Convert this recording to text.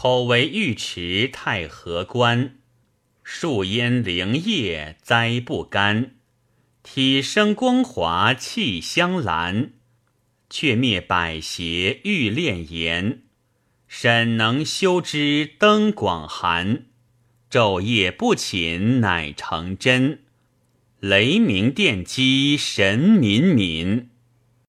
口为尉迟太和官，树烟灵叶栽不干，体生光华气香兰，却灭百邪欲炼言，沈能修之登广寒，昼夜不寝乃成真，雷鸣电击神敏敏。